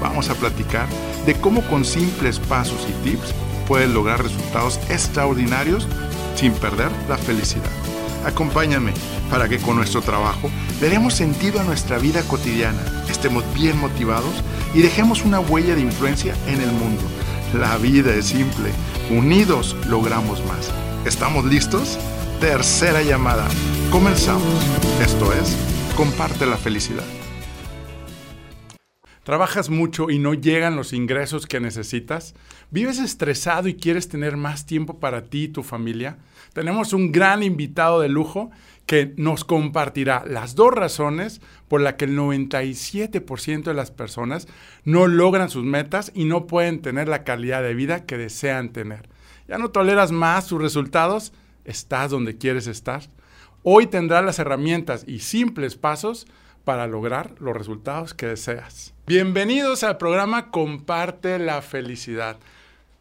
vamos a platicar de cómo con simples pasos y tips puedes lograr resultados extraordinarios sin perder la felicidad. Acompáñame para que con nuestro trabajo le demos sentido a nuestra vida cotidiana, estemos bien motivados y dejemos una huella de influencia en el mundo. La vida es simple, unidos logramos más. ¿Estamos listos? Tercera llamada. Comenzamos. Esto es, comparte la felicidad. ¿Trabajas mucho y no llegan los ingresos que necesitas? ¿Vives estresado y quieres tener más tiempo para ti y tu familia? Tenemos un gran invitado de lujo que nos compartirá las dos razones por las que el 97% de las personas no logran sus metas y no pueden tener la calidad de vida que desean tener. ¿Ya no toleras más sus resultados? ¿Estás donde quieres estar? Hoy tendrás las herramientas y simples pasos para lograr los resultados que deseas. Bienvenidos al programa Comparte la Felicidad.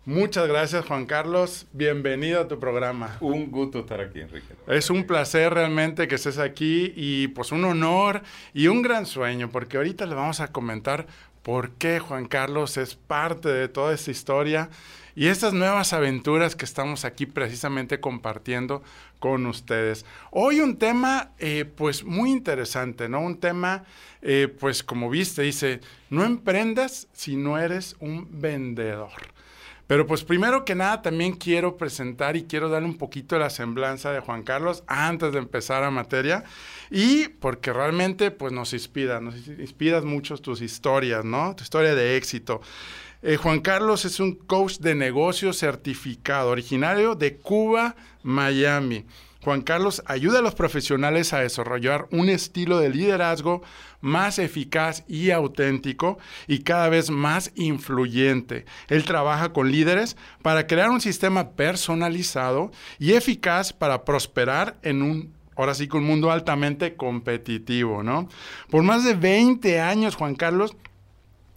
Muchas gracias Juan Carlos, bienvenido a tu programa. Un gusto estar aquí, Enrique. Es un placer realmente que estés aquí y pues un honor y un gran sueño, porque ahorita le vamos a comentar por qué Juan Carlos es parte de toda esta historia y estas nuevas aventuras que estamos aquí precisamente compartiendo con ustedes. Hoy un tema eh, pues muy interesante, ¿no? Un tema eh, pues como viste, dice, no emprendas si no eres un vendedor. Pero pues primero que nada también quiero presentar y quiero darle un poquito la semblanza de Juan Carlos antes de empezar a materia y porque realmente pues nos inspira, nos inspiras mucho tus historias, ¿no? Tu historia de éxito. Eh, Juan Carlos es un coach de negocios certificado, originario de Cuba, Miami. Juan Carlos ayuda a los profesionales a desarrollar un estilo de liderazgo más eficaz y auténtico y cada vez más influyente. Él trabaja con líderes para crear un sistema personalizado y eficaz para prosperar en un ahora sí un mundo altamente competitivo, ¿no? Por más de 20 años, Juan Carlos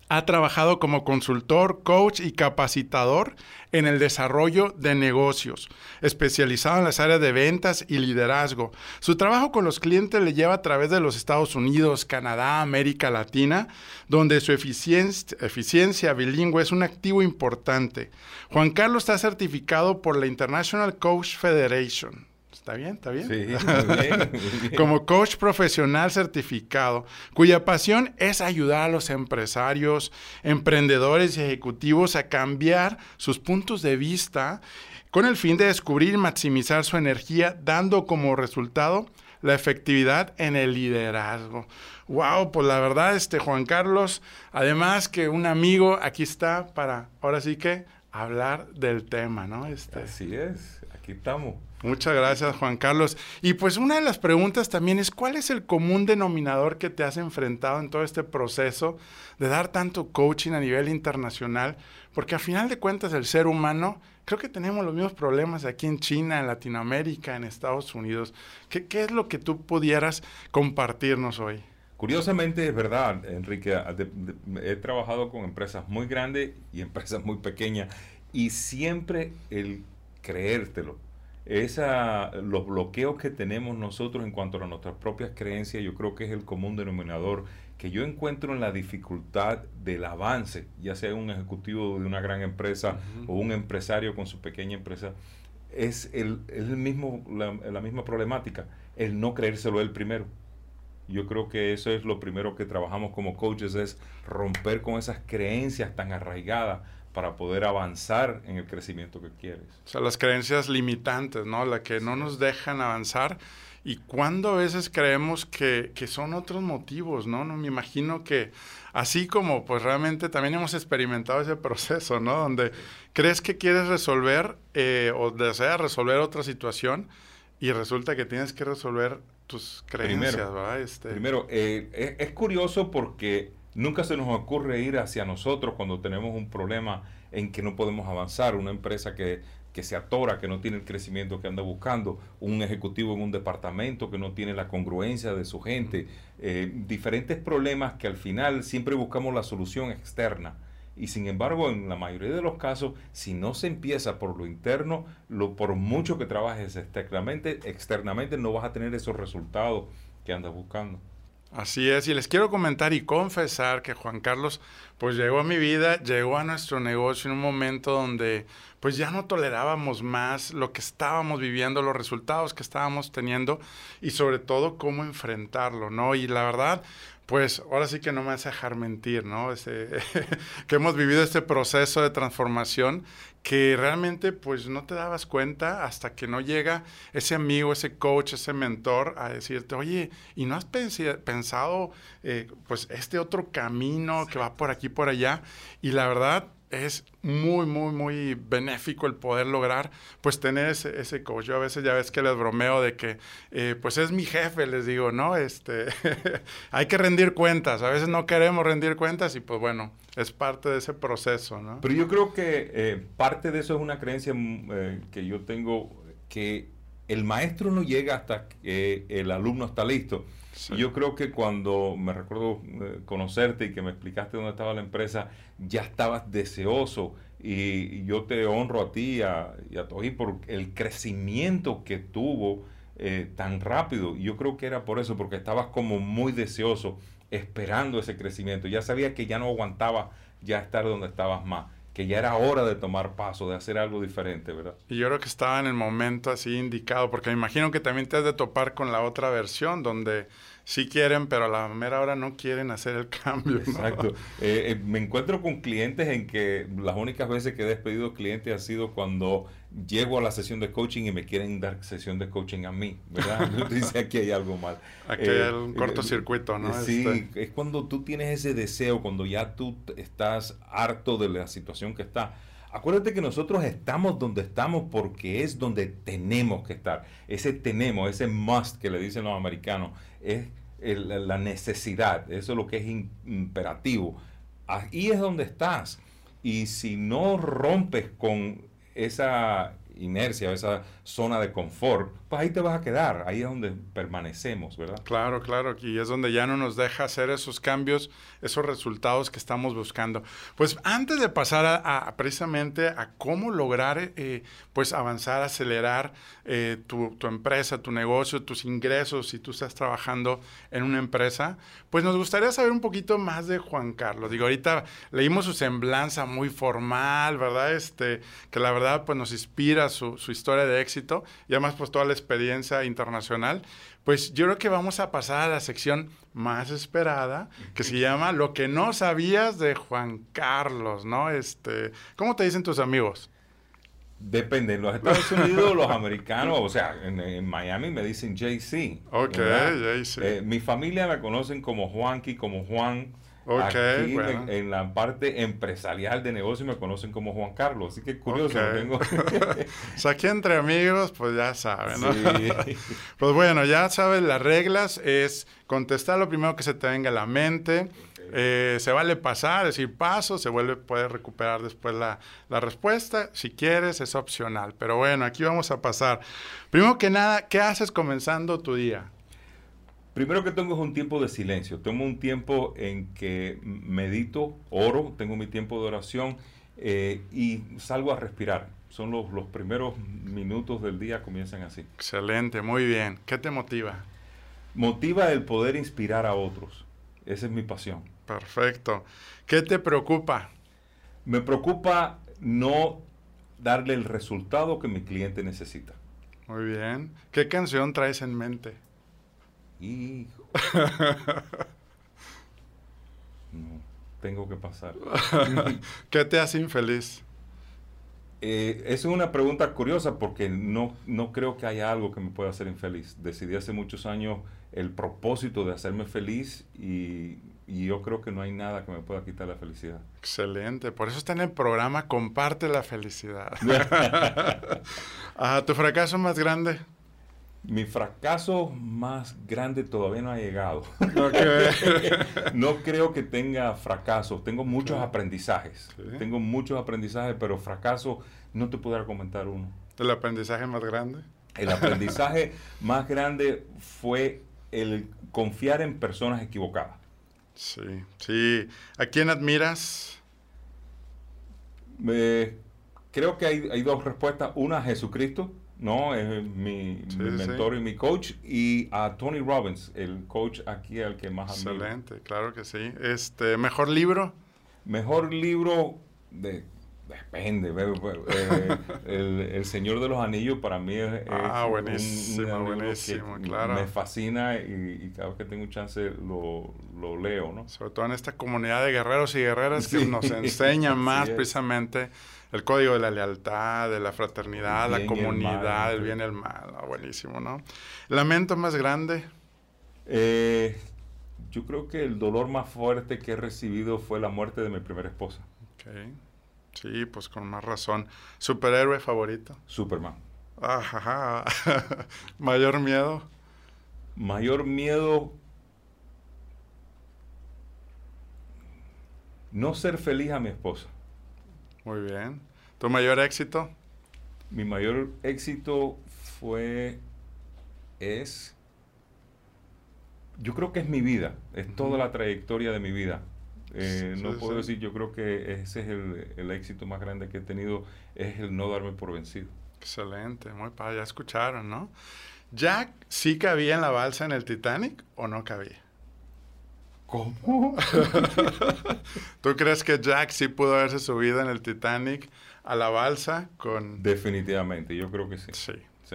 ha trabajado como consultor, coach y capacitador en el desarrollo de negocios, especializado en las áreas de ventas y liderazgo. Su trabajo con los clientes le lleva a través de los Estados Unidos, Canadá, América Latina, donde su eficiencia, bilingüe es un activo importante. Juan Carlos está certificado por la International Coach Federation. ¿Está bien? ¿Está bien? Sí, muy bien, Como coach profesional certificado, cuya pasión es ayudar a los empresarios, emprendedores y ejecutivos a cambiar sus puntos de vista con el fin de descubrir y maximizar su energía, dando como resultado la efectividad en el liderazgo. Wow, pues la verdad, este Juan Carlos, además que un amigo aquí está para, ahora sí que hablar del tema, ¿no? Este, Así es, aquí estamos. Muchas gracias, Juan Carlos. Y pues una de las preguntas también es, ¿cuál es el común denominador que te has enfrentado en todo este proceso de dar tanto coaching a nivel internacional? Porque a final de cuentas el ser humano, creo que tenemos los mismos problemas aquí en China, en Latinoamérica, en Estados Unidos. ¿Qué, qué es lo que tú pudieras compartirnos hoy? Curiosamente es verdad, Enrique, he trabajado con empresas muy grandes y empresas muy pequeñas y siempre el creértelo, esa, los bloqueos que tenemos nosotros en cuanto a nuestras propias creencias, yo creo que es el común denominador que yo encuentro en la dificultad del avance, ya sea un ejecutivo de una gran empresa o un empresario con su pequeña empresa, es, el, el mismo, la, la, misma problemática, el no creérselo él primero. Yo creo que eso es lo primero que trabajamos como coaches, es romper con esas creencias tan arraigadas para poder avanzar en el crecimiento que quieres. O sea, las creencias limitantes, ¿no? La que no nos dejan avanzar. Y cuando a veces creemos que, que, son otros motivos, ¿no? ¿no? Me imagino que así como pues realmente también hemos experimentado ese proceso, ¿no? Donde crees que quieres resolver eh, o deseas resolver otra situación y resulta que tienes que resolver tus creencias, primero, ¿verdad? Este... Primero, eh, es, es curioso porque Nunca se nos ocurre ir hacia nosotros cuando tenemos un problema en que no podemos avanzar, una empresa que, que se atora, que no tiene el crecimiento que anda buscando, un ejecutivo en un departamento que no tiene la congruencia de su gente, eh, diferentes problemas que al final siempre buscamos la solución externa. Y sin embargo, en la mayoría de los casos, si no se empieza por lo interno, lo, por mucho que trabajes externamente, externamente no vas a tener esos resultados que andas buscando. Así es, y les quiero comentar y confesar que Juan Carlos pues llegó a mi vida, llegó a nuestro negocio en un momento donde pues ya no tolerábamos más lo que estábamos viviendo, los resultados que estábamos teniendo y sobre todo cómo enfrentarlo, ¿no? Y la verdad, pues ahora sí que no me hace dejar mentir, ¿no? que hemos vivido este proceso de transformación que realmente pues no te dabas cuenta hasta que no llega ese amigo, ese coach, ese mentor a decirte, oye, ¿y no has pensado eh, pues este otro camino que va por aquí, por allá? Y la verdad, es muy, muy, muy benéfico el poder lograr, pues, tener ese, ese coach. Yo a veces ya ves que les bromeo de que, eh, pues, es mi jefe, les digo, ¿no? Este, hay que rendir cuentas. A veces no queremos rendir cuentas y, pues, bueno, es parte de ese proceso, ¿no? Pero yo creo que eh, parte de eso es una creencia mm, eh, que yo tengo, que el maestro no llega hasta que el alumno está listo. Yo creo que cuando me recuerdo eh, conocerte y que me explicaste dónde estaba la empresa, ya estabas deseoso y, yo te honro a ti y a, y por el crecimiento que tuvo eh, tan rápido. Yo creo que era por eso, porque estabas como muy deseoso, esperando ese crecimiento. Ya sabía que ya no aguantaba ya estar donde estabas más que ya era hora de tomar paso, de hacer algo diferente, ¿verdad? Y yo creo que estaba en el momento así indicado, porque me imagino que también te has de topar con la otra versión, donde sí quieren, pero a la mera hora no quieren hacer el cambio. Exacto. Eh, eh, me encuentro con clientes en que las únicas veces que he despedido clientes ha sido cuando llego a la sesión de coaching y me quieren dar sesión de coaching a mí, ¿verdad? Dice aquí hay algo mal. Aquí hay eh, un cortocircuito, ¿no? Sí, este. es cuando tú tienes ese deseo, cuando ya tú estás harto de la situación que está. Acuérdate que nosotros estamos donde estamos porque es donde tenemos que estar. Ese tenemos, ese must que le dicen los americanos, es la necesidad, eso es lo que es imperativo. Ahí es donde estás. Y si no rompes con esa inercia, esa zona de confort, pues ahí te vas a quedar, ahí es donde permanecemos, ¿verdad? Claro, claro, aquí es donde ya no nos deja hacer esos cambios, esos resultados que estamos buscando. Pues antes de pasar a, precisamente a cómo lograr, eh, pues avanzar, acelerar eh, tu, tu, empresa, tu negocio, tus ingresos, si tú estás trabajando en una empresa, pues nos gustaría saber un poquito más de Juan Carlos. Digo, ahorita leímos su semblanza muy formal, ¿verdad? Este, que la verdad pues nos inspira su, su historia de éxito y además pues toda la experiencia internacional, pues yo creo que vamos a pasar a la sección más esperada, que se llama Lo que no sabías de Juan Carlos, ¿no? Este, ¿cómo te dicen tus amigos? Depende, en los Estados Unidos, los americanos, o sea, en, Miami me dicen JC. Ok, JC. Eh, mi familia me conocen como Juanqui, como Juan. Aquí en, la parte empresarial de negocio me conocen como Juan Carlos, así que curioso. Tengo... o sea, aquí entre amigos, pues ya saben, ¿no? pues bueno, ya saben, las reglas es contestar lo primero que se te venga a la mente. Eh, se vale pasar, decir paso, se vuelve, puede recuperar después la, la, respuesta. Si quieres, es opcional. Pero bueno, aquí vamos a pasar. Primero que nada, ¿qué haces comenzando tu día? Primero que tengo es un tiempo de silencio. Tengo un tiempo en que medito, oro, tengo mi tiempo de oración eh, y salgo a respirar. Son los, los primeros minutos del día, comienzan así. Excelente, muy bien. ¿Qué te motiva? Motiva el poder inspirar a otros. Esa es mi pasión. Perfecto. ¿Qué te preocupa? Me preocupa no darle el resultado que mi cliente necesita. Muy bien. ¿Qué canción traes en mente? Hijo. no, tengo que pasar. ¿Qué te hace infeliz? Eh, es una pregunta curiosa porque no, no creo que haya algo que me pueda hacer infeliz. Decidí hace muchos años el propósito de hacerme feliz y, y, yo creo que no hay nada que me pueda quitar la felicidad. Excelente, por eso está en el programa Comparte la felicidad. ¿Tu fracaso más grande? Mi fracaso más grande todavía no ha llegado. no creo que tenga fracasos. Tengo muchos aprendizajes. Tengo muchos aprendizajes, pero fracaso no te pudiera comentar uno. ¿El aprendizaje más grande? El aprendizaje más grande fue el confiar en personas equivocadas. Sí, sí. ¿A quién admiras? creo que hay, hay dos respuestas. Una, Jesucristo no, es mi, mentor y mi coach. Y a Tony Robbins, el coach aquí al que más admiro. Excelente, claro que sí. Este, ¿Mejor libro? Mejor libro de... Depende. Eh, el, Señor de los Anillos para mí es... Ah, buenísimo, buenísimo, claro. Me fascina y, cada vez que tengo chance lo, lo, leo, ¿no? Sobre todo en esta comunidad de guerreros y guerreras que nos enseñan más precisamente el código de la lealtad, de la fraternidad, la comunidad, el, bien y el mal. Ah, buenísimo, ¿no? ¿Lamento más grande? Eh, yo creo que el dolor más fuerte que he recibido fue la muerte de mi primera esposa. Okay. Sí, pues con más razón. ¿Superhéroe favorito? Superman. Ajá. ¿Mayor miedo? Mayor miedo... No ser feliz a mi esposa. Muy bien. ¿Tu mayor éxito? Mi mayor éxito fue, es, yo creo que es mi vida, es toda la trayectoria de mi vida. Eh, no puedo decir, yo creo que ese es el, éxito más grande que he tenido, es el no darme por vencido. Excelente, muy padre, ya escucharon, ¿no? ¿Jack sí cabía en la balsa en el Titanic o no cabía? ¿Cómo? ¿Tú crees que Jack sí pudo haberse subido en el Titanic a la balsa con... Definitivamente, yo creo que sí. Sí.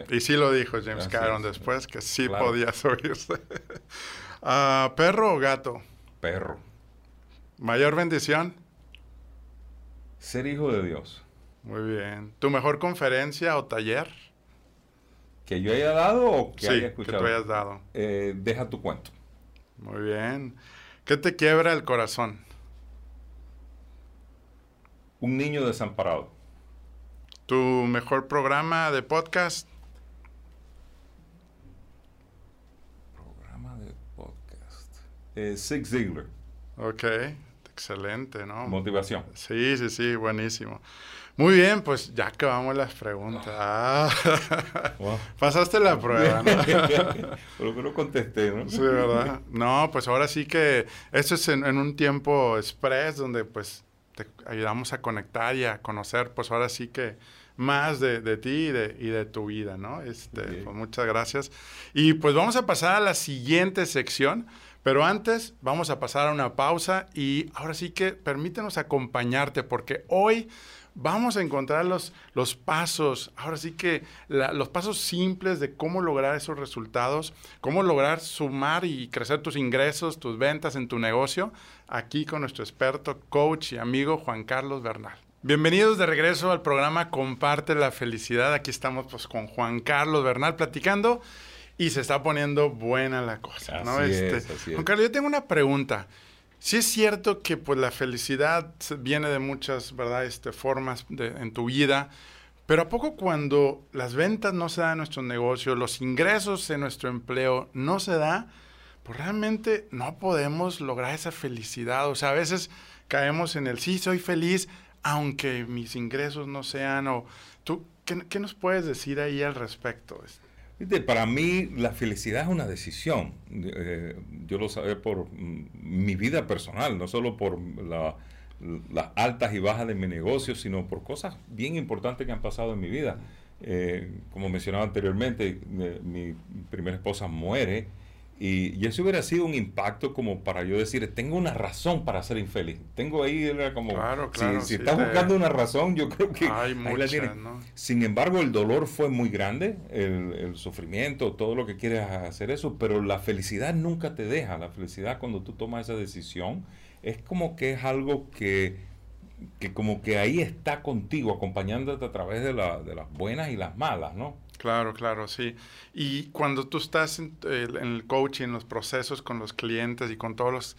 Y sí lo dijo James Cameron después, que sí podía subirse. Ah, ¿Perro o gato? Perro. ¿Mayor bendición? Ser hijo de Dios. Muy bien. ¿Tu mejor conferencia o taller? ¿Que yo haya dado o que haya escuchado? que tú hayas dado. Eh, deja tu cuento. Muy bien. ¿Qué te quiebra el corazón? Un niño desamparado. ¿Tu mejor programa de podcast? Programa de podcast. Eh, Zig Ziglar. Ok, excelente, ¿no? Motivación. Sí, sí, sí, buenísimo. Muy bien, pues ya acabamos las preguntas. Ah. Pasaste la prueba, ¿no? Pero que contesté, ¿no? Sí, ¿verdad? No, pues ahora sí que esto es en, un tiempo express donde pues te ayudamos a conectar y a conocer, pues ahora sí que más de, de ti y de, y de, tu vida, ¿no? Este, pues muchas gracias. Y pues vamos a pasar a la siguiente sección. Pero antes vamos a pasar a una pausa y ahora sí que permítenos acompañarte porque hoy vamos a encontrar los, los pasos, ahora sí que los pasos simples de cómo lograr esos resultados, cómo lograr sumar y crecer tus ingresos, tus ventas en tu negocio, aquí con nuestro experto, coach y amigo Juan Carlos Bernal. Bienvenidos de regreso al programa Comparte la Felicidad. Aquí estamos pues con Juan Carlos Bernal platicando y se está poniendo buena la cosa. ¿no? Este, Juan Carlos, yo tengo una pregunta. Sí es cierto que pues la felicidad viene de muchas, ¿verdad? Este, formas en tu vida, pero ¿a poco cuando las ventas no se dan en nuestro negocio, los ingresos en nuestro empleo no se da, pues realmente no podemos lograr esa felicidad. O sea, a veces caemos en el sí, soy feliz, aunque mis ingresos no sean, o tú, ¿qué, nos puedes decir ahí al respecto? Para mí la felicidad es una decisión. Eh, yo lo sé por mm, mi vida personal, no solo por las altas y bajas de mi negocio, sino por cosas bien importantes que han pasado en mi vida. Eh, como mencionaba anteriormente, eh, mi primera esposa muere y, eso hubiera sido un impacto como para yo decir, tengo una razón para ser infeliz. Tengo ahí, era como, claro, claro, si, estás buscando una razón, yo creo que Hay la Sin embargo, el dolor fue muy grande, el, sufrimiento, todo lo que quieres hacer eso, pero la felicidad nunca te deja. La felicidad cuando tú tomas esa decisión es como que es algo que, que como que ahí está contigo, acompañándote a través de, la, de las buenas y las malas, ¿no? Claro, claro, sí. Y cuando tú estás en, el coaching, en los procesos con los clientes y con todos los...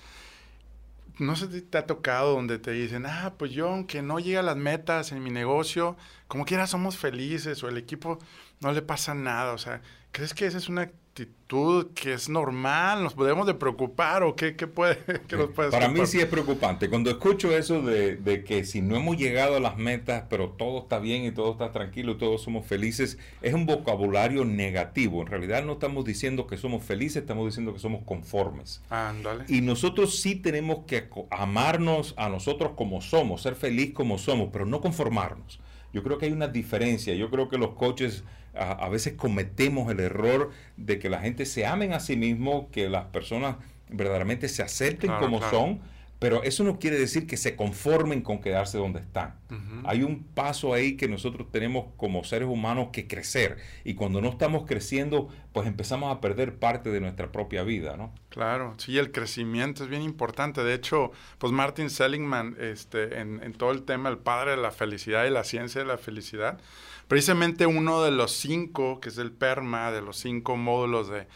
no sé si te ha tocado donde te dicen, ah, pues yo aunque no llegue a las metas en mi negocio, como quiera somos felices o el equipo no le pasa nada. O sea, ¿crees que esa es una actitud que es normal? ¿Nos podemos de preocupar o qué, qué puede, qué nos puede Para mí sí es preocupante. Cuando escucho eso de, de, que si no hemos llegado a las metas, pero todo está bien y todo está tranquilo, todos somos felices, es un vocabulario negativo. En realidad no estamos diciendo que somos felices, estamos diciendo que somos conformes. Ándale. Y nosotros sí tenemos que amarnos a nosotros como somos, ser feliz como somos, pero no conformarnos. Yo creo que hay una diferencia. Yo creo que los coaches a, veces cometemos el error de que la gente se amen a sí mismo, que las personas verdaderamente se acepten como son, pero eso no quiere decir que se conformen con quedarse donde están. Hay un paso ahí que nosotros tenemos como seres humanos que crecer. Y cuando no estamos creciendo, pues empezamos a perder parte de nuestra propia vida, ¿no? Claro, sí, el crecimiento es bien importante. De hecho, pues Martin Seligman, este, en, en todo el tema, el padre de la felicidad y la ciencia de la felicidad, precisamente uno de los cinco, que es el PERMA, de los cinco módulos de,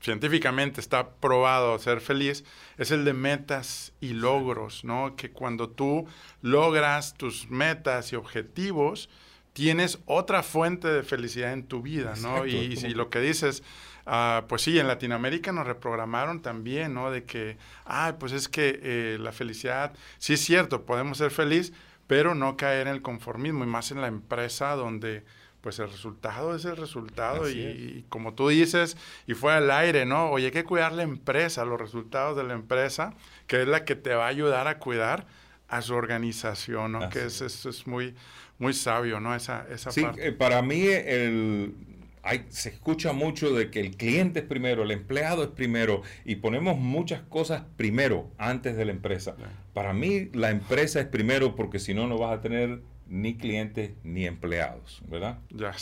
científicamente está probado ser feliz, es el de metas y logros, ¿no? Que cuando tú logras tus metas y objetivos, tienes otra fuente de felicidad en tu vida, ¿no? y, si lo que dices, uh, pues sí, en Latinoamérica nos reprogramaron también, ¿no? De que, ah, pues es que eh, la felicidad, sí es cierto, podemos ser felices, pero no caer en el conformismo y más en la empresa donde pues el resultado es el resultado y, como tú dices y fue al aire, ¿no? Oye, hay que cuidar la empresa, los resultados de la empresa, que es la que te va a ayudar a cuidar a su organización, ¿no? que es, es, es, muy, muy sabio, ¿no? Esa, esa sí, parte. Eh, para mí el, se escucha mucho de que el cliente es primero, el empleado es primero y ponemos muchas cosas primero antes de la empresa. Para mí la empresa es primero porque si no, no vas a tener ni clientes ni empleados, ¿verdad? Ya,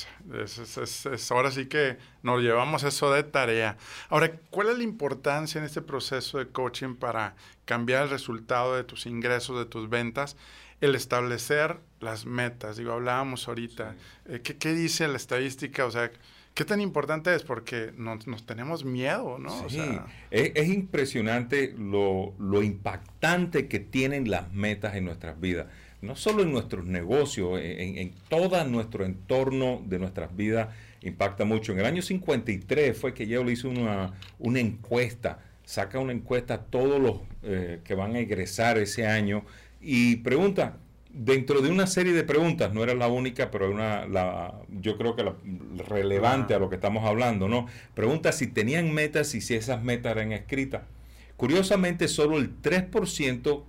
es, es, ahora sí que nos llevamos eso de tarea. Ahora, ¿cuál es la importancia en este proceso de coaching para cambiar el resultado de tus ingresos, de tus ventas? El establecer las metas. Digo, hablábamos ahorita. Eh, ¿qué, ¿qué, dice la estadística? O sea, ¿Qué tan importante es? Porque nos, nos tenemos miedo, ¿no? Sí, es, impresionante lo, lo, impactante que tienen las metas en nuestras vidas. No solo en nuestros negocios, en, en, todo nuestro entorno de nuestras vidas impacta mucho. En el año 53 fue que le hizo una, una encuesta, saca una encuesta a todos los eh, que van a egresar ese año y pregunta, dentro de una serie de preguntas, no era la única, pero una, yo creo que la relevante a lo que estamos hablando, ¿no? Pregunta si tenían metas y si esas metas eran escritas. Curiosamente, solo el 3%,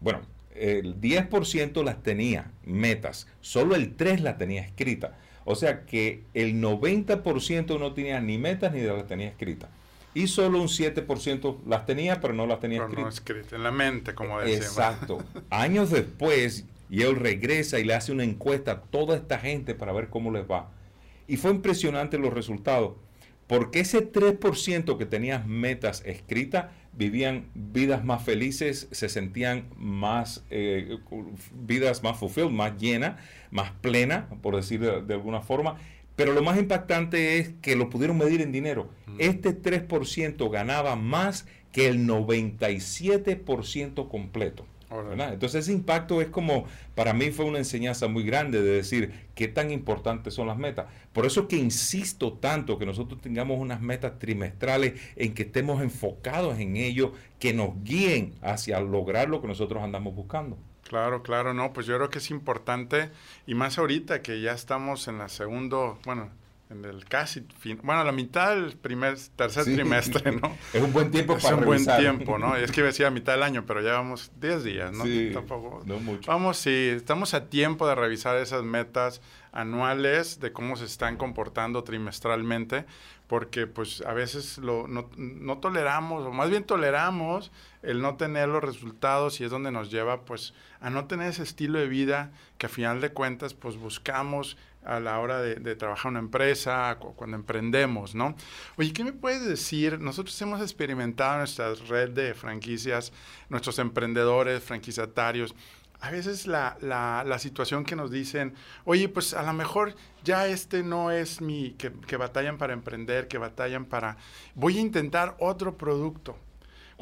bueno, el 10% las tenía metas, solo el 3% las tenía escritas. O sea que el 90% no tenía ni metas ni las tenía escritas y solo un 7% las tenía, pero no las tenía escritas. en la mente, como decía. Exacto. Años después, y él regresa y le hace una encuesta a toda esta gente para ver cómo les va. Y fue impresionante los resultados, porque ese 3% que tenía metas escritas vivían vidas más felices, se sentían más, eh, vidas más fulfilled, más llenas, más plenas, por decir de alguna forma, pero lo más impactante es que lo pudieron medir en dinero. Este 3% ganaba más que el 97% completo. Entonces ese impacto es como, para mí fue una enseñanza muy grande de decir qué tan importantes son las metas. Por eso que insisto tanto que nosotros tengamos unas metas trimestrales en que estemos enfocados en ello, que nos guíen hacia lograr lo que nosotros andamos buscando. Claro, claro, no, pues yo creo que es importante y más ahorita que ya estamos en la segundo, bueno, en el casi fin, bueno, la mitad del primer, tercer trimestre, ¿no? es un buen tiempo para Es un buen tiempo, ¿no? Y es que decía mitad del año, pero ya vamos 10 días, ¿no? Sí, Tampoco. No mucho. Vamos, sí, estamos a tiempo de revisar esas metas anuales de cómo se están comportando trimestralmente, porque pues a veces lo, no, no, toleramos, o más bien toleramos el no tener los resultados y es donde nos lleva pues a no tener ese estilo de vida que a final de cuentas pues buscamos a la hora de, de trabajar una empresa, cuando emprendemos, ¿no? Oye, ¿qué me puedes decir? Nosotros hemos experimentado en nuestra red de franquicias, nuestros emprendedores, franquiciatarios, a veces la, la, la, situación que nos dicen, oye, pues a lo mejor ya este no es mi, que, que, batallan para emprender, que batallan para, voy a intentar otro producto.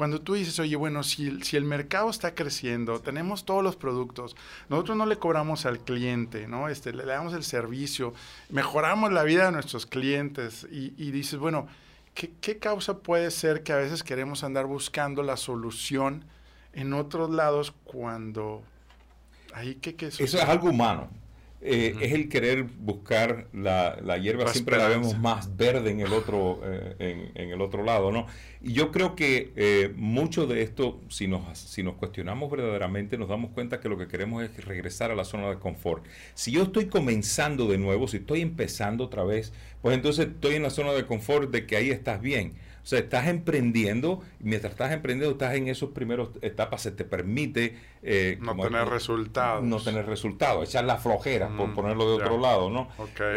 Cuando tú dices, oye, bueno, si, si el mercado está creciendo, tenemos todos los productos, nosotros no le cobramos al cliente, ¿no? Este, le, damos el servicio, mejoramos la vida de nuestros clientes y, y dices, bueno, ¿qué, ¿qué causa puede ser que a veces queremos andar buscando la solución en otros lados cuando... Ahí, ¿qué, qué Eso es algo humano. Eh, es el querer buscar la, la hierba, siempre la vemos más verde en el otro, eh, en, el otro lado, ¿no? Y yo creo que eh, mucho de esto, si nos, si nos cuestionamos verdaderamente, nos damos cuenta que lo que queremos es regresar a la zona de confort. Si yo estoy comenzando de nuevo, si estoy empezando otra vez, pues entonces estoy en la zona de confort de que ahí estás bien. O sea, estás emprendiendo, y mientras estás emprendiendo, estás en esos primeros etapas, se te permite... Eh, no tener resultados. No tener resultados, echar la flojera, por mm, ponerlo de otro lado, ¿no?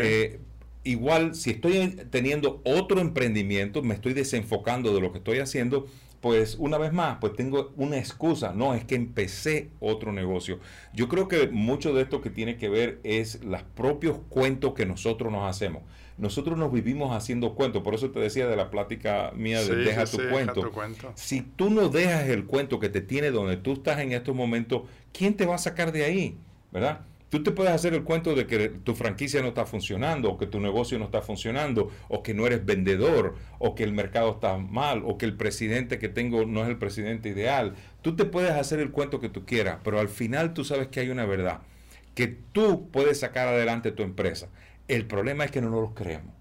Eh, igual, si estoy teniendo otro emprendimiento, me estoy desenfocando de lo que estoy haciendo, pues una vez más, pues tengo una excusa, no, es que empecé otro negocio. Yo creo que mucho de esto que tiene que ver es los propios cuentos que nosotros nos hacemos nosotros nos vivimos haciendo cuentos. Por eso te decía de la plática mía de deja, tu, cuento. Si tú no dejas el cuento que te tiene donde tú estás en estos momentos, ¿quién te va a sacar de ahí? ¿Verdad? Tú te puedes hacer el cuento de que tu franquicia no está funcionando, o que tu negocio no está funcionando, o que no eres vendedor, o que el mercado está mal, o que el presidente que tengo no es el presidente ideal. Tú te puedes hacer el cuento que tú quieras, pero al final tú sabes que hay una verdad, que tú puedes sacar adelante tu empresa. El problema es que no nos lo creemos.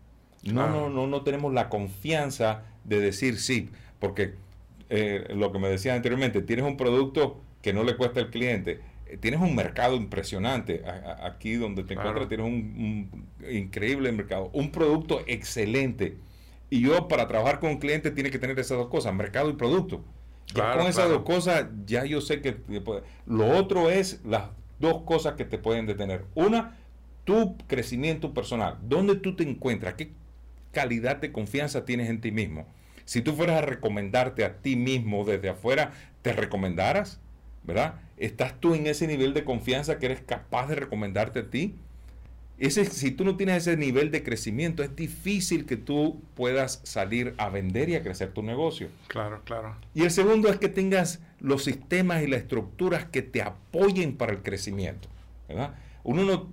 No, no, no, no tenemos la confianza de decir sí, porque eh, lo que me decía anteriormente, tienes un producto que no le cuesta al cliente, eh, tienes un mercado impresionante aquí donde te encuentras, tienes un, increíble mercado, un producto excelente. Y yo para trabajar con un cliente tiene que tener esas dos cosas, mercado y producto. con esas dos cosas ya yo sé que... Lo otro es las dos cosas que te pueden detener. Una, tu crecimiento personal, dónde tú te encuentras, qué calidad de confianza tienes en ti mismo. Si tú fueras a recomendarte a ti mismo desde afuera, ¿te recomendaras? ¿Verdad? ¿Estás tú en ese nivel de confianza que eres capaz de recomendarte a ti? Ese, si tú no tienes ese nivel de crecimiento, es difícil que tú puedas salir a vender y a crecer tu negocio. Claro, claro. Y el segundo es que tengas los sistemas y las estructuras que te apoyen para el crecimiento. ¿verdad? Uno no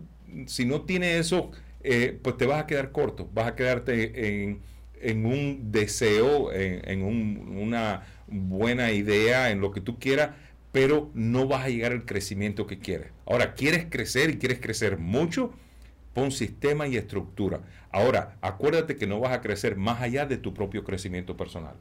si no tiene eso, eh, pues te vas a quedar corto, vas a quedarte en, un deseo, en, una buena idea, en lo que tú quieras, pero no vas a llegar al crecimiento que quieres. Ahora, quieres crecer y quieres crecer mucho, pon sistema y estructura. Ahora, acuérdate que no vas a crecer más allá de tu propio crecimiento personal.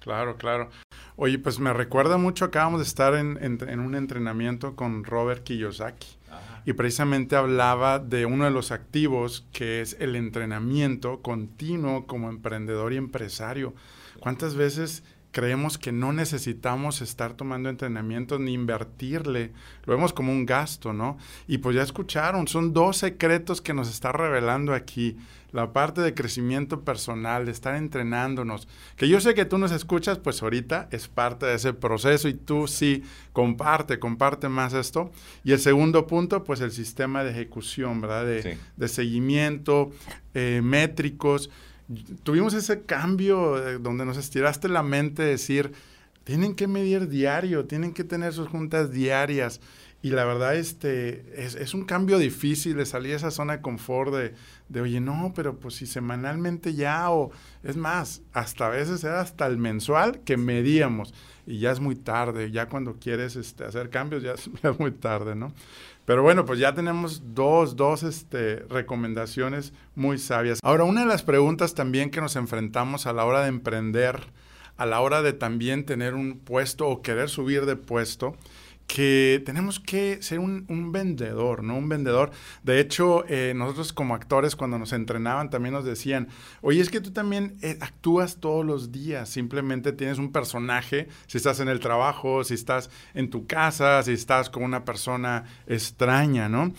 Claro, claro. Oye, pues me recuerda mucho, acabamos de estar en, en un entrenamiento con Robert Kiyosaki y precisamente hablaba de uno de los activos que es el entrenamiento continuo como emprendedor y empresario. ¿Cuántas veces creemos que no necesitamos estar tomando entrenamiento ni invertirle. Lo vemos como un gasto, ¿no? Y pues ya escucharon, son dos secretos que nos está revelando aquí. La parte de crecimiento personal, de estar entrenándonos. Que yo sé que tú nos escuchas, pues ahorita es parte de ese proceso y tú sí comparte, comparte más esto. Y el segundo punto, pues el sistema de ejecución, ¿verdad? De, de seguimiento, eh, métricos tuvimos ese cambio eh, donde nos estiraste la mente de decir, tienen que medir diario, tienen que tener sus juntas diarias. Y la verdad, este, es, un cambio difícil de salir a esa zona de confort de, de, oye, no, pero pues si semanalmente ya, o es más, hasta a veces era hasta el mensual que medíamos y ya es muy tarde, ya cuando quieres este, hacer cambios ya es, ya es muy tarde, ¿no? Pero bueno, pues ya tenemos dos, dos este, recomendaciones muy sabias. Ahora, una de las preguntas también que nos enfrentamos a la hora de emprender, a la hora de también tener un puesto o querer subir de puesto, que tenemos que ser un, vendedor, ¿no? Un vendedor. De hecho, eh, nosotros como actores cuando nos entrenaban también nos decían, oye, es que tú también eh, actúas todos los días, simplemente tienes un personaje, si estás en el trabajo, si estás en tu casa, si estás con una persona extraña, ¿no?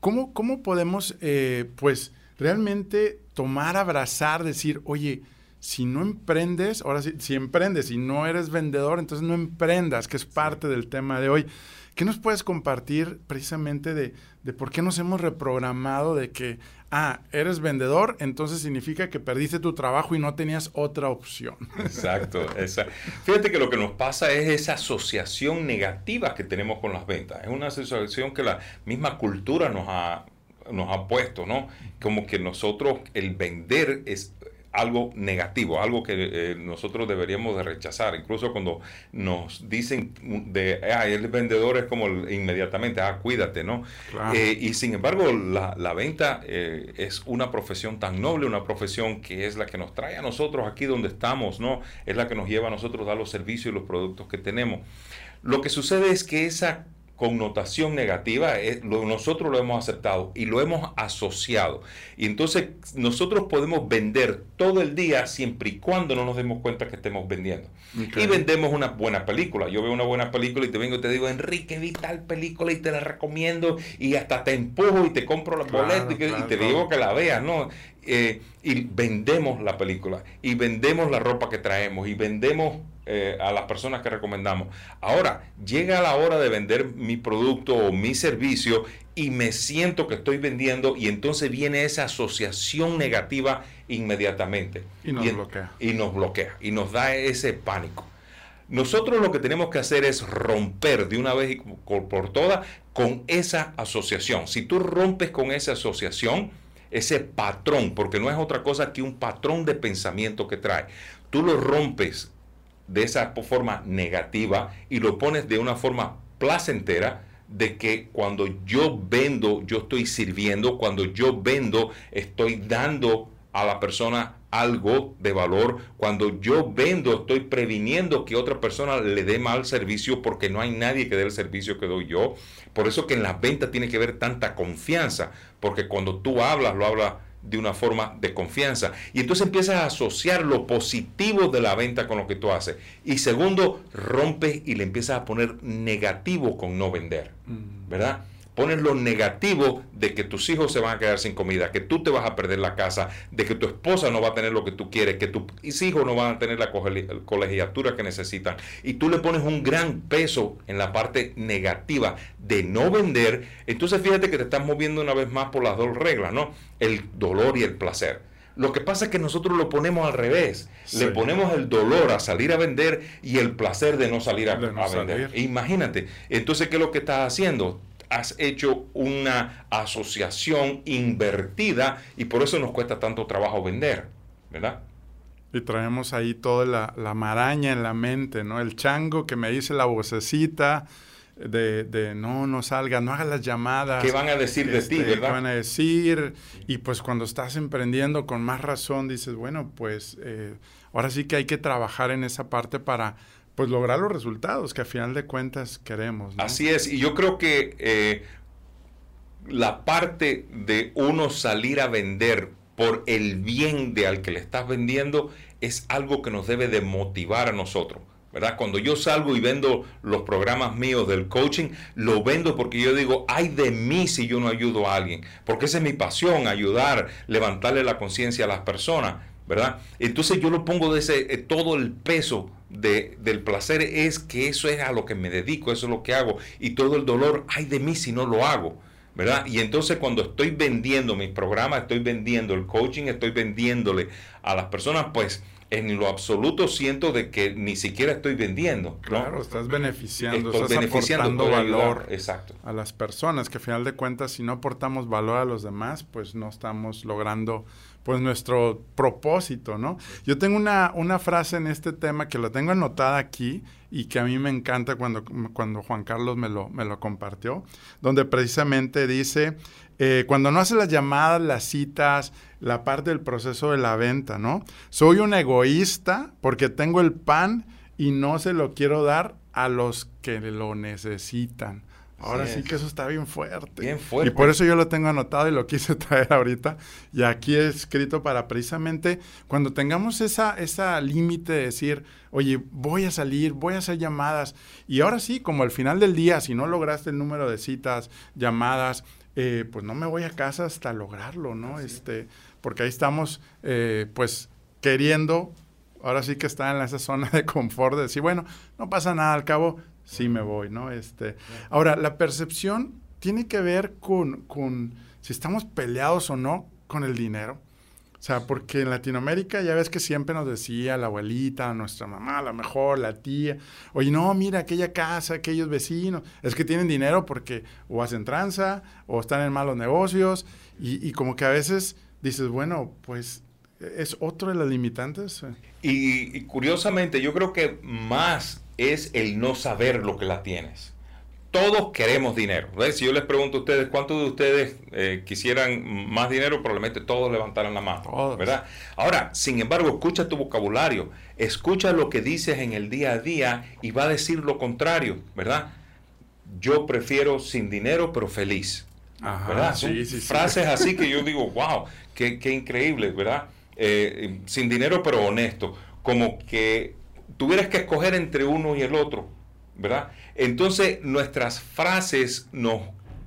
¿Cómo, cómo podemos, eh, pues, realmente tomar, abrazar, decir, oye, si no emprendes, ahora sí, si emprendes y no eres vendedor, entonces no emprendas, que es parte del tema de hoy. ¿Qué nos puedes compartir precisamente de, de, por qué nos hemos reprogramado de que, ah, eres vendedor, entonces significa que perdiste tu trabajo y no tenías otra opción? Exacto, exacto. Fíjate que lo que nos pasa es esa asociación negativa que tenemos con las ventas. Es una asociación que la misma cultura nos ha, nos ha puesto, ¿no? Como que nosotros, el vender es algo negativo, algo que eh, nosotros deberíamos de rechazar. Incluso cuando nos dicen de, ah, el vendedor es como inmediatamente, ah, cuídate, ¿no? Eh, y sin embargo, la, la venta eh, es una profesión tan noble, una profesión que es la que nos trae a nosotros aquí donde estamos, ¿no? Es la que nos lleva a nosotros a dar los servicios y los productos que tenemos. Lo que sucede es que esa connotación negativa, nosotros lo hemos aceptado y lo hemos asociado. Y entonces nosotros podemos vender todo el día siempre y cuando no nos demos cuenta que estemos vendiendo. Y vendemos una buena película. Yo veo una buena película y te vengo y te digo, Enrique, vi tal película y te la recomiendo y hasta te empujo y te compro la boleta y, te digo que la veas, ¿no? Eh, y vendemos la película y vendemos la ropa que traemos y vendemos eh, a las personas que recomendamos. Ahora, llega la hora de vender mi producto o mi servicio y me siento que estoy vendiendo y entonces viene esa asociación negativa inmediatamente. Y nos bloquea. Y nos bloquea y nos da ese pánico. Nosotros lo que tenemos que hacer es romper de una vez y por todas con esa asociación. Si tú rompes con esa asociación, ese patrón, porque no es otra cosa que un patrón de pensamiento que trae, tú lo rompes de esa forma negativa y lo pones de una forma placentera de que cuando yo vendo, yo estoy sirviendo, cuando yo vendo, estoy dando a la persona algo de valor. Cuando yo vendo, estoy previniendo que otra persona le dé mal servicio porque no hay nadie que dé el servicio que doy yo. Por eso que en la venta tiene que haber tanta confianza, porque cuando tú hablas, lo hablas de una forma de confianza. Y entonces empiezas a asociar lo positivo de la venta con lo que tú haces. Y segundo, rompes y le empiezas a poner negativo con no vender. Mm. ¿Verdad? Pones lo negativo de que tus hijos se van a quedar sin comida, que tú te vas a perder la casa, de que tu esposa no va a tener lo que tú quieres, que tus hijos no van a tener la colegiatura que necesitan. Y tú le pones un gran peso en la parte negativa de no vender. Entonces fíjate que te estás moviendo una vez más por las dos reglas, ¿no? El dolor y el placer. Lo que pasa es que nosotros lo ponemos al revés. Le ponemos el dolor a salir a vender y el placer de no salir a, vender. Imagínate. Entonces, ¿qué es lo que estás haciendo? Has hecho una asociación invertida y por eso nos cuesta tanto trabajo vender, ¿verdad? Y traemos ahí toda la, maraña en la mente, ¿no? El chango que me dice la vocecita de, de no, no salga, no hagas las llamadas. ¿Qué van a decir de ti, este, verdad? ¿Qué van a decir? Y pues cuando estás emprendiendo con más razón dices, bueno, pues eh, ahora sí que hay que trabajar en esa parte para pues lograr los resultados que a final de cuentas queremos. Así es, y yo creo que eh, la parte de uno salir a vender por el bien de al que le estás vendiendo es algo que nos debe de motivar a nosotros. ¿verdad? Cuando yo salgo y vendo los programas míos del coaching, lo vendo porque yo digo, ay de mí si yo no ayudo a alguien, porque esa es mi pasión, ayudar, levantarle la conciencia a las personas. ¿verdad? Entonces yo lo pongo de ese, eh, todo el peso de, del placer es que eso es a lo que me dedico, eso es lo que hago, y todo el dolor, ay de mí si no lo hago, ¿verdad? Y entonces cuando estoy vendiendo mis programas, estoy vendiendo el coaching, estoy vendiéndole a las personas, pues en lo absoluto siento de que ni siquiera estoy vendiendo. Claro, estás beneficiando, estás aportando valor exacto. a las personas, que a final de cuentas si no aportamos valor a los demás, pues no estamos logrando pues nuestro propósito, ¿no? Yo tengo una, una frase en este tema que la tengo anotada aquí y que a mí me encanta cuando, cuando Juan Carlos me lo, me lo compartió, donde precisamente dice, eh, cuando no hace las llamadas, las citas, la parte del proceso de la venta, ¿no? Soy un egoísta porque tengo el pan y no se lo quiero dar a los que lo necesitan. Ahora sí, que eso está bien fuerte. Bien fuerte. Y por eso yo lo tengo anotado y lo quise traer ahorita. Y aquí he escrito para precisamente cuando tengamos esa, esa límite de decir, oye, voy a salir, voy a hacer llamadas. Y ahora sí, como al final del día, si no lograste el número de citas, llamadas, eh, pues no me voy a casa hasta lograrlo, ¿no? Este, porque ahí estamos, eh, pues queriendo, ahora sí que está en esa zona de confort de decir, bueno, no pasa nada, al cabo sí me voy, ¿no? Este, ahora, la percepción tiene que ver con, con si estamos peleados o no con el dinero. O sea, porque en Latinoamérica ya ves que siempre nos decía la abuelita, nuestra mamá, a lo mejor, la tía, oye, no, mira, aquella casa, aquellos vecinos, es que tienen dinero porque o hacen tranza o están en malos negocios y, y como que a veces dices, bueno, pues es otro de las limitantes. Y, y, curiosamente, yo creo que más es el no saber lo que la tienes todos queremos dinero. Si yo les pregunto a ustedes cuántos de ustedes eh, quisieran más dinero, probablemente todos levantaran la mano, ¿verdad? Ahora, sin embargo, escucha tu vocabulario, escucha lo que dices en el día a día y va a decir lo contrario, ¿verdad? Yo prefiero sin dinero pero feliz, ¿verdad? frases así que yo digo, wow, qué, increíble, ¿verdad? Eh, sin dinero pero honesto, como que tuvieras que escoger entre uno y el otro, ¿verdad? Entonces, nuestras frases nos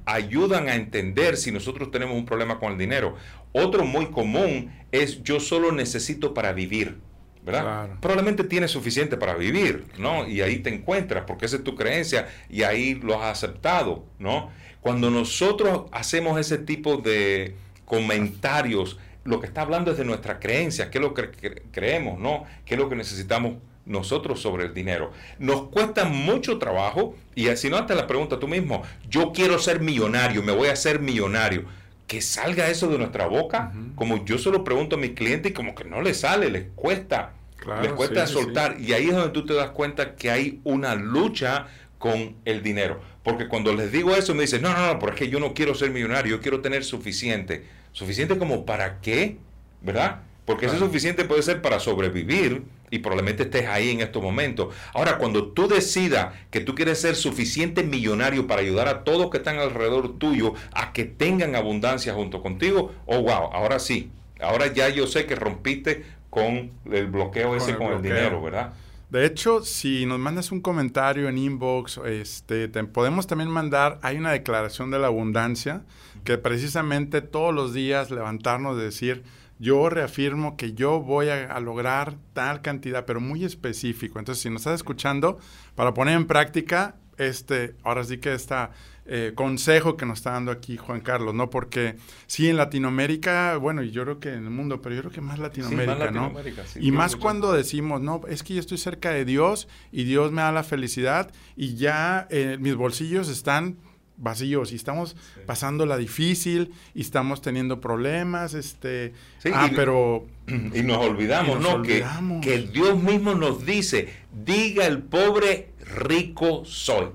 ayudan a entender si nosotros tenemos un problema con el dinero. Otro muy común es yo solo necesito para vivir. ¿verdad? Probablemente tienes suficiente para vivir, ¿no? Y ahí te encuentras, porque esa es tu creencia y ahí lo has aceptado, ¿no? Cuando nosotros hacemos ese tipo de comentarios, lo que está hablando es de nuestra creencia, qué es lo que creemos, ¿no? ¿Qué es lo que necesitamos nosotros sobre el dinero. Nos cuesta mucho trabajo y si no, hasta la pregunta tú mismo, yo quiero ser millonario, me voy a ser millonario. Que salga eso de nuestra boca, como yo se lo pregunto a mi cliente y como que no le sale, les cuesta, les cuesta soltar. Y ahí es donde tú te das cuenta que hay una lucha con el dinero. Porque cuando les digo eso me dicen, no, no, no, porque yo no quiero ser millonario, yo quiero tener suficiente. ¿Suficiente como para qué? ¿Verdad? Porque eso es suficiente puede ser para sobrevivir, y probablemente estés ahí en estos momentos. Ahora, cuando tú decidas que tú quieres ser suficiente millonario para ayudar a todos que están alrededor tuyo a que tengan abundancia junto contigo, oh wow, ahora sí, ahora ya yo sé que rompiste con el bloqueo ese con el, dinero, ¿verdad? De hecho, si nos mandas un comentario en inbox, este, te podemos también mandar, hay una declaración de la abundancia, que precisamente todos los días levantarnos y decir, yo reafirmo que yo voy a, lograr tal cantidad, pero muy específico. Entonces, si nos estás escuchando, para poner en práctica, este, ahora sí que está eh, consejo que nos está dando aquí Juan Carlos, ¿no? Porque sí, en Latinoamérica, bueno, y yo creo que en el mundo, pero yo creo que más Latinoamérica, ¿no? y más cuando decimos, no, es que yo estoy cerca de Dios y Dios me da la felicidad y ya eh, mis bolsillos están vacíos y estamos pasando la difícil y estamos teniendo problemas, este, ah, pero y nos olvidamos, ¿no? Que, que Dios mismo nos dice, diga el pobre rico soy.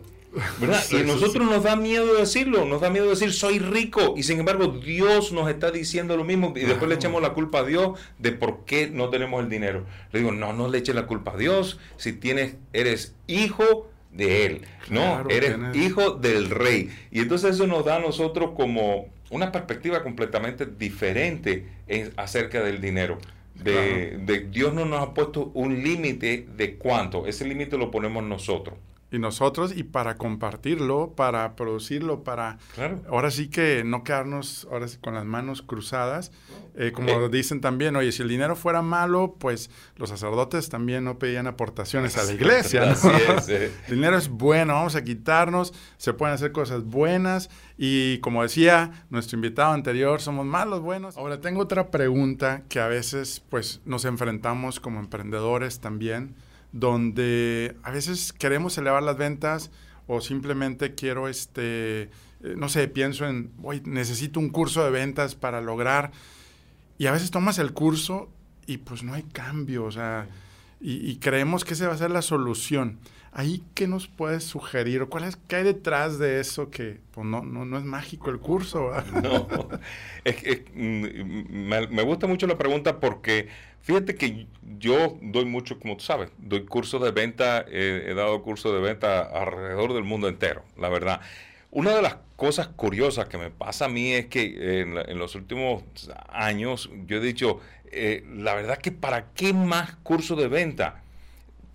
¿verdad? y a nosotros nos da miedo decirlo, nos da miedo decir soy rico y sin embargo Dios nos está diciendo lo mismo y después le echamos la culpa a Dios de por qué no tenemos el dinero. Le digo, no, no le eches la culpa a Dios, si tienes, eres hijo de Él. No, eres hijo del rey. Y entonces eso nos da a nosotros como una perspectiva completamente diferente acerca del dinero. De, de, Dios no nos ha puesto un límite de cuánto, ese límite lo ponemos nosotros y nosotros y para compartirlo, para producirlo, para ahora sí que no quedarnos ahora sí con las manos cruzadas, eh, como eh. dicen también, oye, si el dinero fuera malo, pues los sacerdotes también no pedían aportaciones a la iglesia. el dinero es bueno, vamos a quitarnos, se pueden hacer cosas buenas y como decía nuestro invitado anterior, somos malos, buenos. Ahora tengo otra pregunta que a veces pues nos enfrentamos como emprendedores también donde a veces queremos elevar las ventas o simplemente quiero, este, eh, no sé, pienso en, necesito un curso de ventas para lograr, y a veces tomas el curso y pues no hay cambio, o sea, y, creemos que esa va a ser la solución. Ahí, ¿qué nos puedes sugerir? ¿O cuál es, qué hay detrás de eso que pues no, no, no es mágico el curso? No, es, mm, me, gusta mucho la pregunta porque Fíjate que yo doy mucho, como tú sabes, doy cursos de venta, he dado cursos de venta alrededor del mundo entero, la verdad. Una de las cosas curiosas que me pasa a mí es que en, los últimos años yo he dicho, eh, la verdad que para qué más cursos de venta?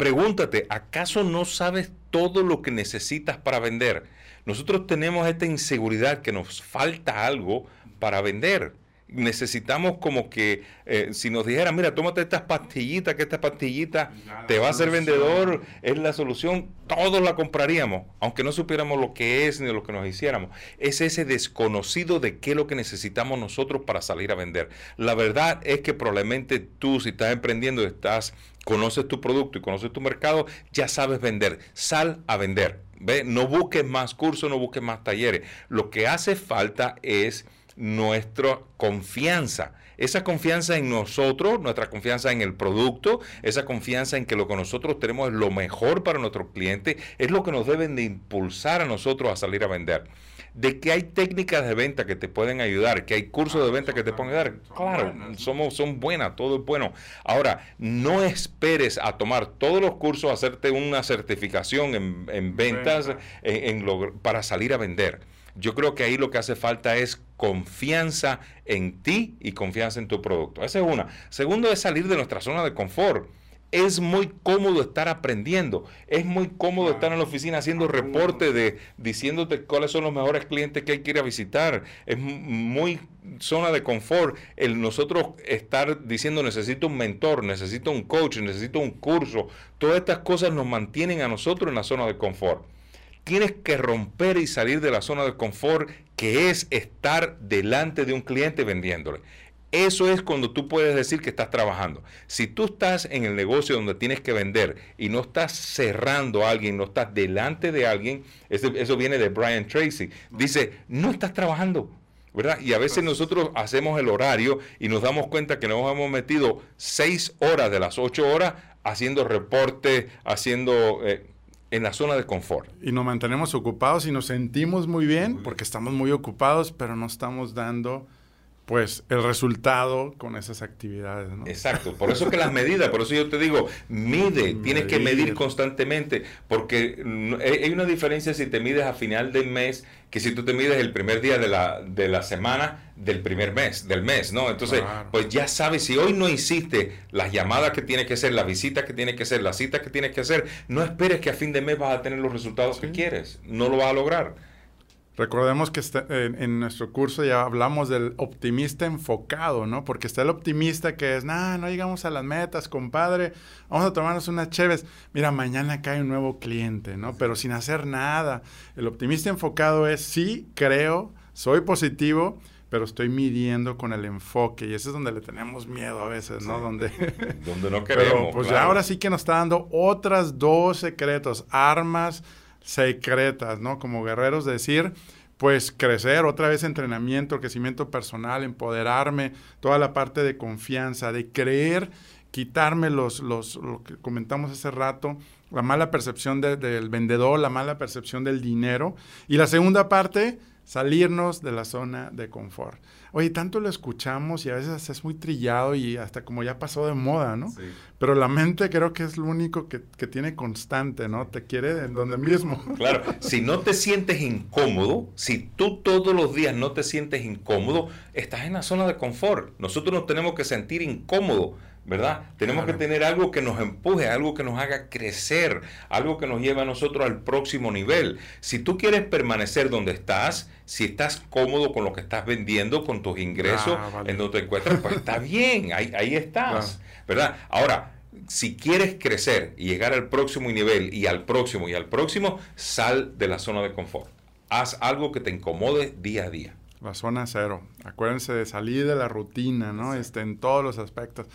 Pregúntate, ¿acaso no sabes todo lo que necesitas para vender? Nosotros tenemos esta inseguridad que nos falta algo para vender necesitamos como que eh, si nos dijeran, mira, tómate estas pastillitas, que esta pastillita te va a hacer vendedor, es la solución, todos la compraríamos, aunque no supiéramos lo que es ni lo que nos hiciéramos. Es ese desconocido de qué es lo que necesitamos nosotros para salir a vender. La verdad es que probablemente tú, si estás emprendiendo, estás, conoces tu producto y conoces tu mercado, ya sabes vender. Sal a vender. ¿Ve? No busques más cursos, no busques más talleres. Lo que hace falta es nuestra confianza. Esa confianza en nosotros, nuestra confianza en el producto, esa confianza en que lo que nosotros tenemos es lo mejor para nuestro cliente, es lo que nos deben de impulsar a nosotros a salir a vender. De que hay técnicas de venta que te pueden ayudar, que hay cursos de venta que te pueden ayudar. Claro, somos, son buenas, todo es bueno. Ahora, no esperes a tomar todos los cursos, hacerte una certificación en, ventas para salir a vender yo creo que ahí lo que hace falta es confianza en ti y confianza en tu producto. Esa es una. Segundo es salir de nuestra zona de confort. Es muy cómodo estar aprendiendo, es muy cómodo estar en la oficina haciendo reporte de diciéndote cuáles son los mejores clientes que hay que ir a visitar. Es muy zona de confort el nosotros estar diciendo necesito un mentor, necesito un coach, necesito un curso. Todas estas cosas nos mantienen a nosotros en la zona de confort tienes que romper y salir de la zona de confort que es estar delante de un cliente vendiéndole. Eso es cuando tú puedes decir que estás trabajando. Si tú estás en el negocio donde tienes que vender y no estás cerrando a alguien, no estás delante de alguien, eso, viene de Brian Tracy, dice, no estás trabajando, ¿verdad? Y a veces nosotros hacemos el horario y nos damos cuenta que nos hemos metido seis horas de las ocho horas haciendo reporte, haciendo eh, en la zona de confort. Y nos mantenemos ocupados y nos sentimos muy bien porque estamos muy ocupados, pero no estamos dando pues el resultado con esas actividades. ¿no? Exacto, por eso que las medidas, por eso yo te digo, mide, tienes que medir constantemente, porque hay una diferencia si te mides a final del mes que si tú te mides el primer día de la, de la semana del primer mes, del mes, ¿no? Entonces, pues ya sabes, si hoy no hiciste las llamadas que tiene que hacer, las visitas que tiene que hacer, las citas que tienes que hacer, no esperes que a fin de mes vas a tener los resultados que quieres, no lo vas a lograr. Recordemos que en, nuestro curso ya hablamos del optimista enfocado, ¿no? Porque está el optimista que es, nah, no llegamos a las metas, compadre, vamos a tomarnos unas cheves. Mira, mañana cae un nuevo cliente, ¿no? Pero sin hacer nada. El optimista enfocado es, sí, creo, soy positivo, pero estoy midiendo con el enfoque y ese es donde le tenemos miedo a veces, ¿no? Donde, donde no queremos. Pero pues ya ahora sí que nos está dando otras dos secretos, armas secretas, ¿no? Como guerreros, decir, pues crecer, otra vez entrenamiento, crecimiento personal, empoderarme, toda la parte de confianza, de creer, quitarme los, los, lo que comentamos hace rato, la mala percepción del vendedor, la mala percepción del dinero. Y la segunda parte, salirnos de la zona de confort. Oye, tanto lo escuchamos y a veces es muy trillado y hasta como ya pasó de moda, ¿no? Sí. Pero la mente creo que es lo único que, que tiene constante, ¿no? Te quiere en donde mismo. Claro, si no te sientes incómodo, si tú todos los días no te sientes incómodo, estás en la zona de confort. Nosotros nos tenemos que sentir incómodos ¿verdad? Tenemos que tener algo que nos empuje, algo que nos haga crecer, algo que nos lleve a nosotros al próximo nivel. Si tú quieres permanecer donde estás, si estás cómodo con lo que estás vendiendo, con tus ingresos, ah, en donde te encuentras, pues está bien, ahí, ahí estás, ¿verdad? Ahora, si quieres crecer y llegar al próximo nivel y al próximo y al próximo, sal de la zona de confort. Haz algo que te incomode día a día. La zona cero. Acuérdense de salir de la rutina, ¿no? Este, en todos los aspectos.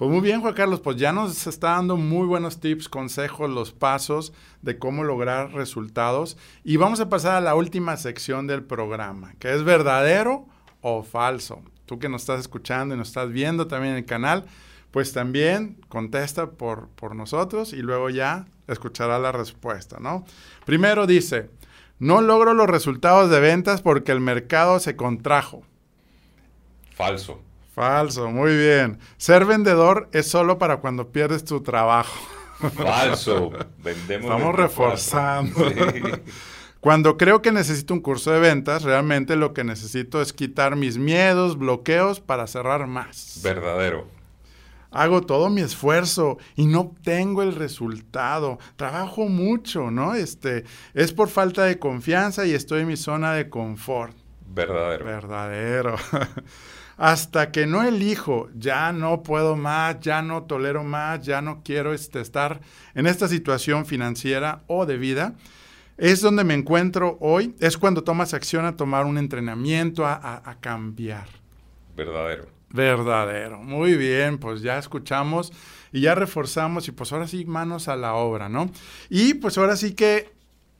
Pues muy bien, Juan Carlos, pues ya nos está dando muy buenos tips, consejos, los pasos de cómo lograr resultados. Y vamos a pasar a la última sección del programa, que es verdadero o falso. Tú que nos estás escuchando y nos estás viendo también en el canal, pues también contesta por, por nosotros y luego ya escuchará la respuesta, ¿no? Primero dice, no logro los resultados de ventas porque el mercado se contrajo. Falso. Falso, muy bien. Ser vendedor es solo para cuando pierdes tu trabajo. Falso. Vendemos. Estamos reforzando. Cuando creo que necesito un curso de ventas, realmente lo que necesito es quitar mis miedos, bloqueos para cerrar más. Verdadero. Hago todo mi esfuerzo y no obtengo el resultado. Trabajo mucho, ¿no? Este, es por falta de confianza y estoy en mi zona de confort. Verdadero. Verdadero. hasta que no elijo, ya no puedo más, ya no tolero más, ya no quiero este, estar en esta situación financiera o de vida, es donde me encuentro hoy, es cuando tomas acción a tomar un entrenamiento, a, cambiar. Verdadero. Verdadero. Muy bien, pues ya escuchamos y ya reforzamos y pues ahora sí manos a la obra, ¿no? Y pues ahora sí que,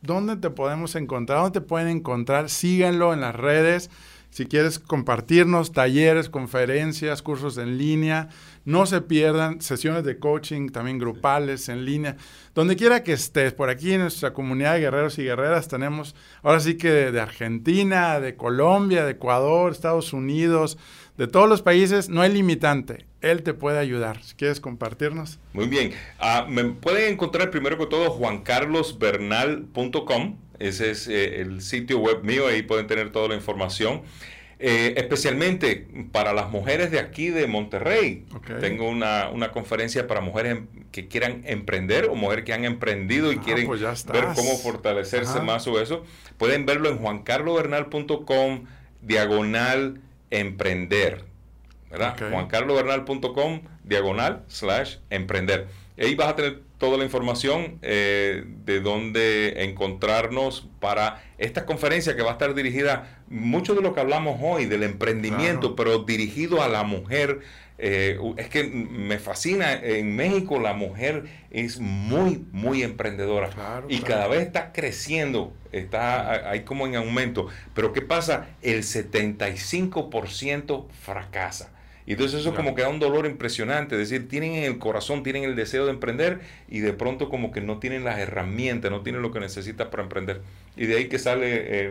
¿dónde te podemos encontrar? ¿Dónde te pueden encontrar? Síganlo en las redes. Si quieres compartirnos talleres, conferencias, cursos en línea, no se pierdan sesiones de coaching, también grupales, en línea. Donde quiera que estés, por aquí en nuestra comunidad de guerreros y guerreras tenemos, ahora sí que de, Argentina, de Colombia, de Ecuador, Estados Unidos, de todos los países, no hay limitante. Él te puede ayudar. Si quieres compartirnos. Muy bien. Ah, me pueden encontrar primero que todo juancarlosbernal.com. Ese es eh, el sitio web mío, ahí pueden tener toda la información. Eh, especialmente para las mujeres de aquí de Monterrey. Tengo una, conferencia para mujeres em, que quieran emprender o mujeres que han emprendido y ah, quieren pues ver cómo fortalecerse más o eso. Pueden verlo en juancarlobernal.com diagonal emprender. ¿Verdad? juancarlobernal.com diagonal slash emprender. Ahí vas a tener toda la información eh, de dónde encontrarnos para esta conferencia que va a estar dirigida, mucho de lo que hablamos hoy, del emprendimiento, pero dirigido a la mujer. Eh, es que me fascina, en México la mujer es muy, muy emprendedora y cada vez está creciendo, está ahí como en aumento. Pero ¿qué pasa? El 75% fracasa. Y entonces eso como que da un dolor impresionante, es decir, tienen en el corazón, tienen el deseo de emprender y de pronto como que no tienen las herramientas, no tienen lo que necesitan para emprender. Y de ahí que sale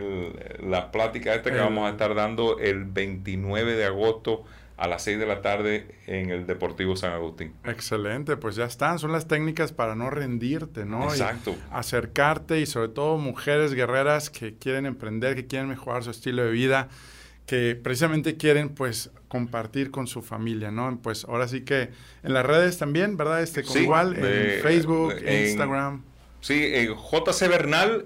la plática esta que vamos a estar dando el 29 de agosto a las 6 de la tarde en el Deportivo San Agustín. Excelente, pues ya están, son las técnicas para no rendirte, ¿no? Exacto. acercarte y sobre todo mujeres guerreras que quieren emprender, que quieren mejorar su estilo de vida que precisamente quieren pues compartir con su familia, ¿no? Pues ahora sí que en las redes también, ¿verdad? Este, igual, en Facebook, Instagram. Sí, en JC Bernal,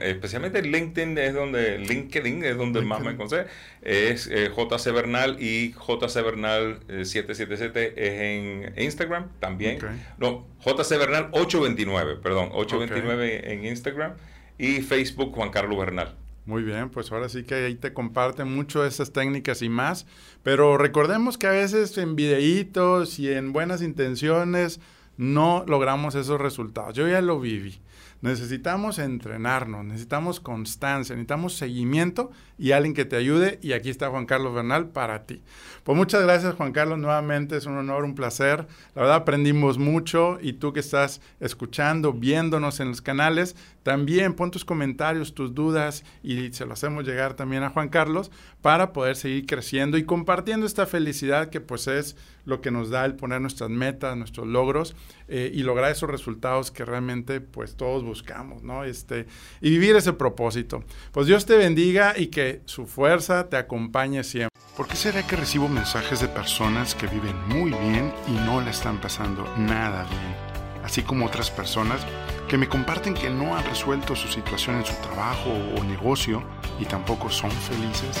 especialmente LinkedIn es donde, LinkedIn es donde más me conoce, es eh, JC Bernal y JC Bernal 777 eh, es en Instagram también. No, JC Bernal 829, perdón, 829 en Instagram y Facebook Juan Carlos Bernal. Muy bien, pues ahora sí que ahí te comparten mucho esas técnicas y más, pero recordemos que a veces en videitos y en buenas intenciones no logramos esos resultados. Yo ya lo viví. Necesitamos entrenarnos, necesitamos constancia, necesitamos seguimiento y alguien que te ayude. Y aquí está Juan Carlos Bernal para ti. Pues muchas gracias Juan Carlos, nuevamente es un honor, un placer. La verdad aprendimos mucho y tú que estás escuchando, viéndonos en los canales, también pon tus comentarios, tus dudas y se lo hacemos llegar también a Juan Carlos para poder seguir creciendo y compartiendo esta felicidad que pues es lo que nos da el poner nuestras metas, nuestros logros eh, y lograr esos resultados que realmente pues todos buscamos, ¿no? Este, y vivir ese propósito. Pues Dios te bendiga y que su fuerza te acompañe siempre. ¿Por qué será que recibo mensajes de personas que viven muy bien y no le están pasando nada bien? Así como otras personas que me comparten que no han resuelto su situación en su trabajo o negocio y tampoco son felices.